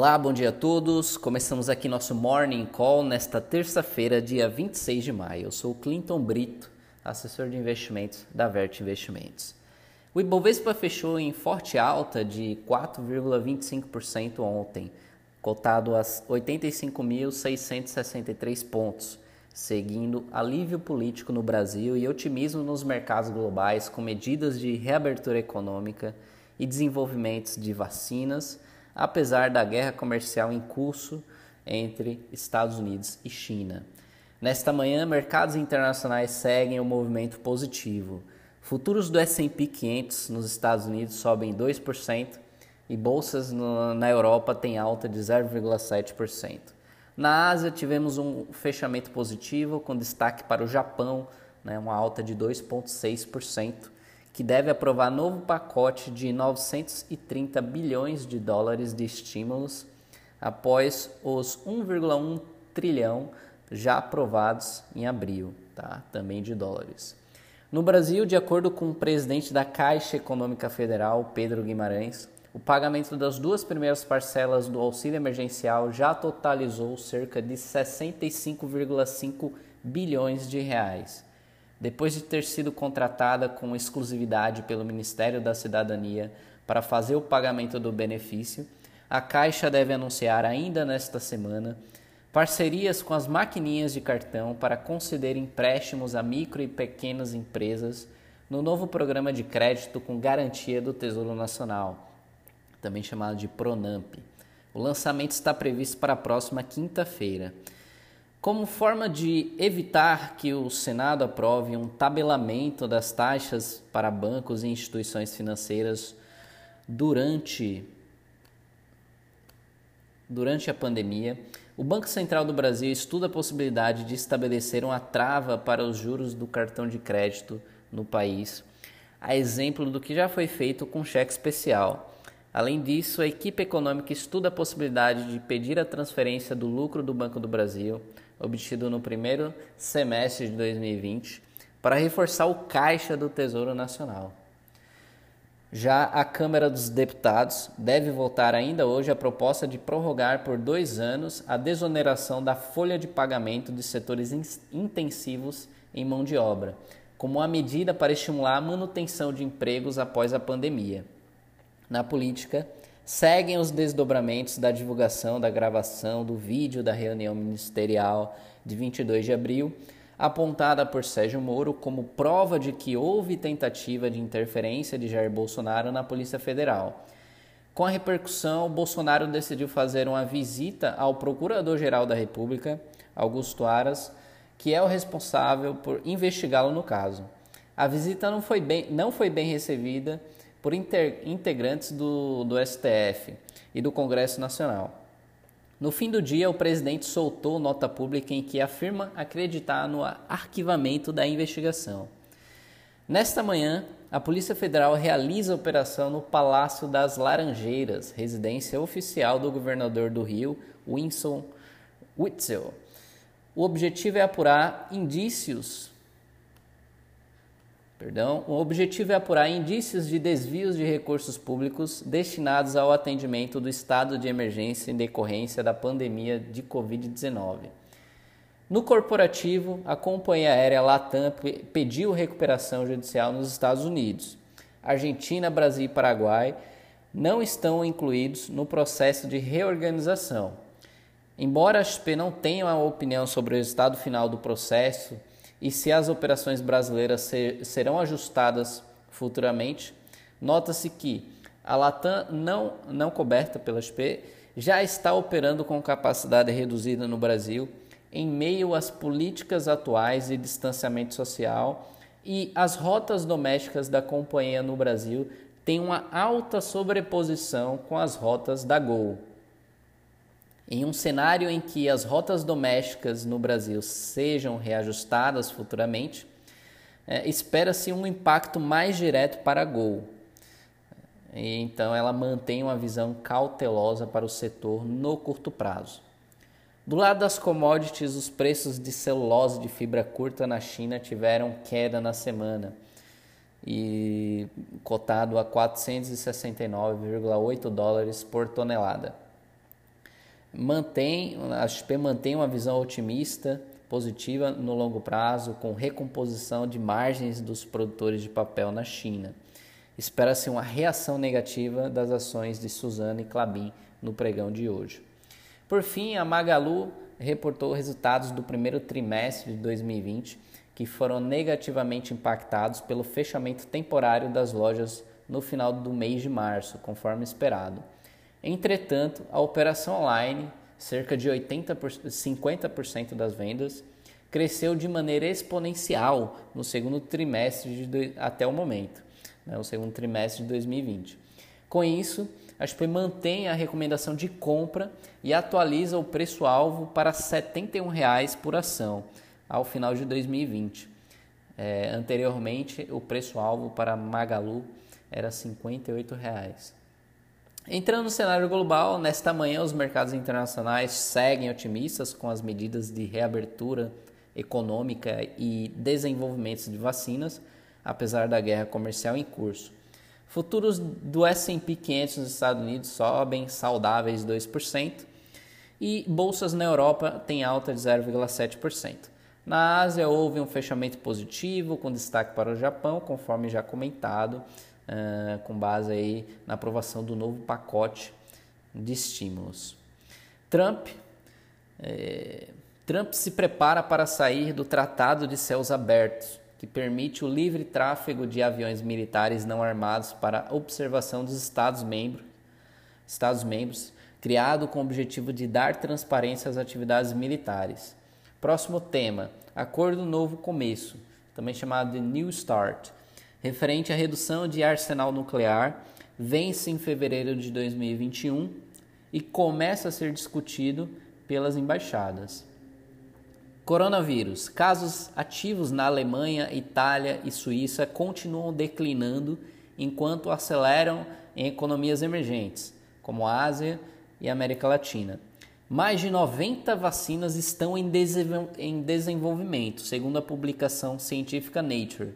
Olá, bom dia a todos. Começamos aqui nosso Morning Call nesta terça-feira, dia 26 de maio. Eu sou o Clinton Brito, assessor de investimentos da Vert Investimentos. O Ibovespa fechou em forte alta de 4,25% ontem, cotado a 85.663 pontos, seguindo alívio político no Brasil e otimismo nos mercados globais com medidas de reabertura econômica e desenvolvimentos de vacinas apesar da guerra comercial em curso entre Estados Unidos e China. Nesta manhã, mercados internacionais seguem o um movimento positivo. Futuros do S&P 500 nos Estados Unidos sobem 2% e bolsas na Europa têm alta de 0,7%. Na Ásia, tivemos um fechamento positivo, com destaque para o Japão, né, uma alta de 2,6%, que deve aprovar novo pacote de 930 bilhões de dólares de estímulos após os 1,1 trilhão já aprovados em abril, tá? Também de dólares. No Brasil, de acordo com o presidente da Caixa Econômica Federal, Pedro Guimarães, o pagamento das duas primeiras parcelas do auxílio emergencial já totalizou cerca de 65,5 bilhões de reais depois de ter sido contratada com exclusividade pelo Ministério da Cidadania para fazer o pagamento do benefício, a Caixa deve anunciar ainda nesta semana parcerias com as maquininhas de cartão para conceder empréstimos a micro e pequenas empresas no novo programa de crédito com garantia do Tesouro Nacional, também chamado de Pronamp. O lançamento está previsto para a próxima quinta-feira. Como forma de evitar que o Senado aprove um tabelamento das taxas para bancos e instituições financeiras durante, durante a pandemia, o Banco Central do Brasil estuda a possibilidade de estabelecer uma trava para os juros do cartão de crédito no país, a exemplo do que já foi feito com cheque especial. Além disso, a equipe econômica estuda a possibilidade de pedir a transferência do lucro do Banco do Brasil obtido no primeiro semestre de 2020 para reforçar o caixa do Tesouro Nacional. Já a Câmara dos Deputados deve votar ainda hoje a proposta de prorrogar por dois anos a desoneração da folha de pagamento de setores intensivos em mão de obra, como uma medida para estimular a manutenção de empregos após a pandemia. Na política, seguem os desdobramentos da divulgação da gravação do vídeo da reunião ministerial de 22 de abril, apontada por Sérgio Moro como prova de que houve tentativa de interferência de Jair Bolsonaro na Polícia Federal. Com a repercussão, Bolsonaro decidiu fazer uma visita ao Procurador-Geral da República, Augusto Aras, que é o responsável por investigá-lo no caso. A visita não foi bem, não foi bem recebida por integrantes do, do STF e do Congresso Nacional. No fim do dia, o presidente soltou nota pública em que afirma acreditar no arquivamento da investigação. Nesta manhã, a Polícia Federal realiza a operação no Palácio das Laranjeiras, residência oficial do governador do Rio, Winston Witzel. O objetivo é apurar indícios Perdão, o objetivo é apurar indícios de desvios de recursos públicos destinados ao atendimento do estado de emergência em decorrência da pandemia de Covid-19. No corporativo, a companhia aérea Latam pediu recuperação judicial nos Estados Unidos. Argentina, Brasil e Paraguai não estão incluídos no processo de reorganização. Embora a XP não tenha uma opinião sobre o resultado final do processo, e se as operações brasileiras ser, serão ajustadas futuramente. Nota-se que a Latam, não, não coberta pela SP, já está operando com capacidade reduzida no Brasil em meio às políticas atuais de distanciamento social e as rotas domésticas da companhia no Brasil têm uma alta sobreposição com as rotas da Gol. Em um cenário em que as rotas domésticas no Brasil sejam reajustadas futuramente, é, espera-se um impacto mais direto para a Gol. E, então, ela mantém uma visão cautelosa para o setor no curto prazo. Do lado das commodities, os preços de celulose de fibra curta na China tiveram queda na semana e cotado a 469,8 dólares por tonelada. Mantém, a XP mantém uma visão otimista, positiva no longo prazo, com recomposição de margens dos produtores de papel na China. Espera-se uma reação negativa das ações de Suzano e Clabin no pregão de hoje. Por fim, a Magalu reportou resultados do primeiro trimestre de 2020 que foram negativamente impactados pelo fechamento temporário das lojas no final do mês de março, conforme esperado. Entretanto, a operação online, cerca de 80 50% das vendas, cresceu de maneira exponencial no segundo trimestre de, até o momento, né, o segundo trimestre de 2020. Com isso, a XP mantém a recomendação de compra e atualiza o preço-alvo para R$ 71,00 por ação ao final de 2020. É, anteriormente, o preço-alvo para Magalu era R$ 58,00. Entrando no cenário global, nesta manhã os mercados internacionais seguem otimistas com as medidas de reabertura econômica e desenvolvimento de vacinas, apesar da guerra comercial em curso. Futuros do S&P 500 nos Estados Unidos sobem saudáveis 2% e bolsas na Europa têm alta de 0,7%. Na Ásia houve um fechamento positivo com destaque para o Japão, conforme já comentado, uh, com base aí na aprovação do novo pacote de estímulos. Trump é, Trump se prepara para sair do Tratado de Céus Abertos, que permite o livre tráfego de aviões militares não armados para observação dos Estados-membros, Estados membros, criado com o objetivo de dar transparência às atividades militares. Próximo tema: Acordo Novo Começo, também chamado de New Start, referente à redução de arsenal nuclear, vence em fevereiro de 2021 e começa a ser discutido pelas embaixadas. Coronavírus. Casos ativos na Alemanha, Itália e Suíça continuam declinando enquanto aceleram em economias emergentes, como a Ásia e América Latina. Mais de 90 vacinas estão em, desenvolvimento, segundo a publicação científica Nature.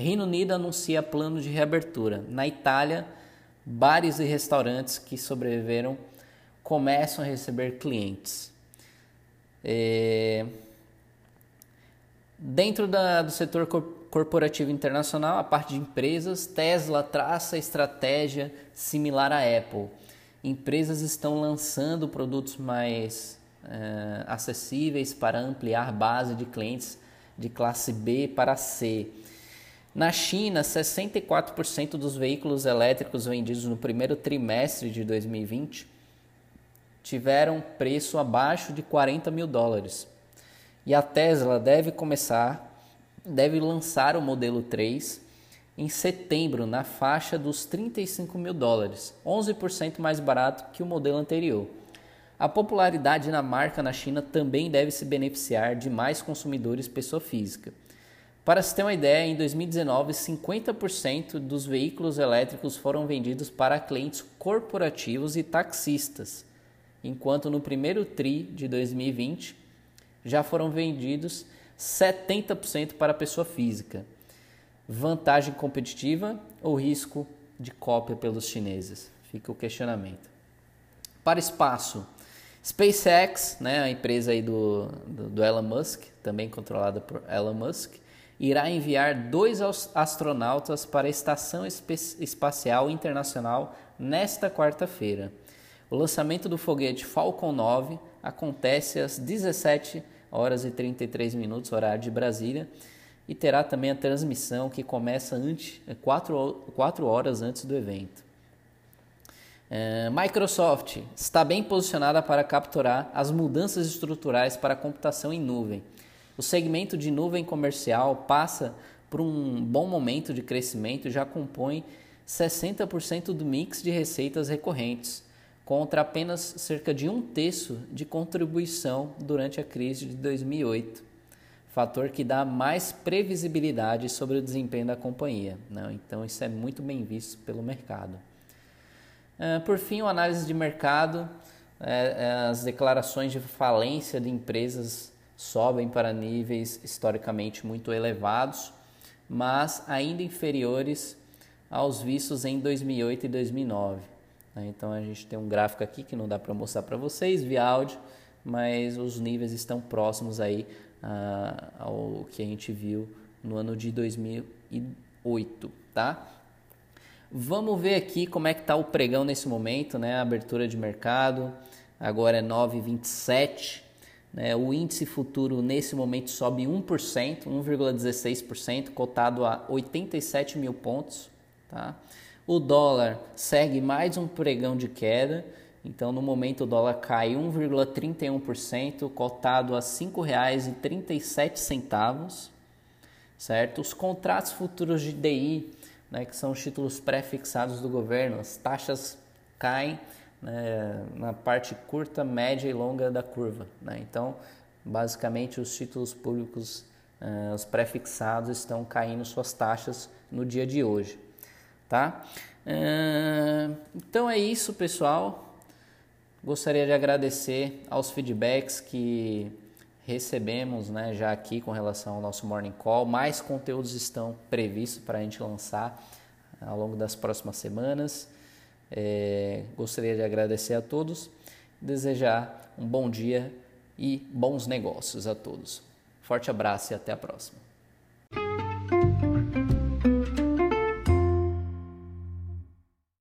Reino Unido anuncia plano de reabertura. Na Itália, bares e restaurantes que sobreviveram começam a receber clientes. É... Dentro da, do setor corporativo internacional, a parte de empresas, Tesla traça estratégia similar à Apple. Empresas estão lançando produtos mais é, acessíveis para ampliar base de clientes de classe B para C. Na China, 64% dos veículos elétricos vendidos no primeiro trimestre de 2020 tiveram preço abaixo de 40 mil dólares. E a Tesla deve começar, deve lançar o modelo 3 em setembro na faixa dos 35 mil dólares, 11% mais barato que o modelo anterior. A popularidade na marca na China também deve se beneficiar de mais consumidores pessoa física. Para se ter uma ideia, em 2019, 50% dos veículos elétricos foram vendidos para clientes corporativos e taxistas, enquanto no primeiro TRI de 2020 já foram vendidos 70% para pessoa física. Vantagem competitiva ou risco de cópia pelos chineses? Fica o questionamento. Para espaço, SpaceX, né, a empresa aí do, do, do Elon Musk, também controlada por Elon Musk, irá enviar dois astronautas para a Estação Espacial Internacional nesta quarta-feira. O lançamento do foguete Falcon 9 acontece às 17 horas e 33 minutos, horário de Brasília, e terá também a transmissão que começa antes, 4, 4 horas antes do evento. É, Microsoft está bem posicionada para capturar as mudanças estruturais para a computação em nuvem. O segmento de nuvem comercial passa por um bom momento de crescimento e já compõe 60% do mix de receitas recorrentes contra apenas cerca de um terço de contribuição durante a crise de 2008, fator que dá mais previsibilidade sobre o desempenho da companhia. Né? Então, isso é muito bem visto pelo mercado. Uh, por fim, a análise de mercado, é, é, as declarações de falência de empresas sobem para níveis historicamente muito elevados, mas ainda inferiores aos vistos em 2008 e 2009. Né? Então a gente tem um gráfico aqui que não dá para mostrar para vocês via áudio, mas os níveis estão próximos aí ah, ao que a gente viu no ano de 2008, tá? Vamos ver aqui como é que está o pregão nesse momento, né? A abertura de mercado agora é 9,27. Né? O índice futuro nesse momento sobe 1%, 1,16%, cotado a 87 mil pontos. Tá? O dólar segue mais um pregão de queda, então no momento o dólar cai 1,31%, cotado a R$ 5,37, certo? Os contratos futuros de DI, né, que são os títulos pré-fixados do governo, as taxas caem né, na parte curta, média e longa da curva. Né? Então, basicamente, os títulos públicos, uh, os pré-fixados, estão caindo suas taxas no dia de hoje tá? Uh, então é isso, pessoal. Gostaria de agradecer aos feedbacks que recebemos né, já aqui com relação ao nosso Morning Call. Mais conteúdos estão previstos para a gente lançar ao longo das próximas semanas. É, gostaria de agradecer a todos, desejar um bom dia e bons negócios a todos. Forte abraço e até a próxima.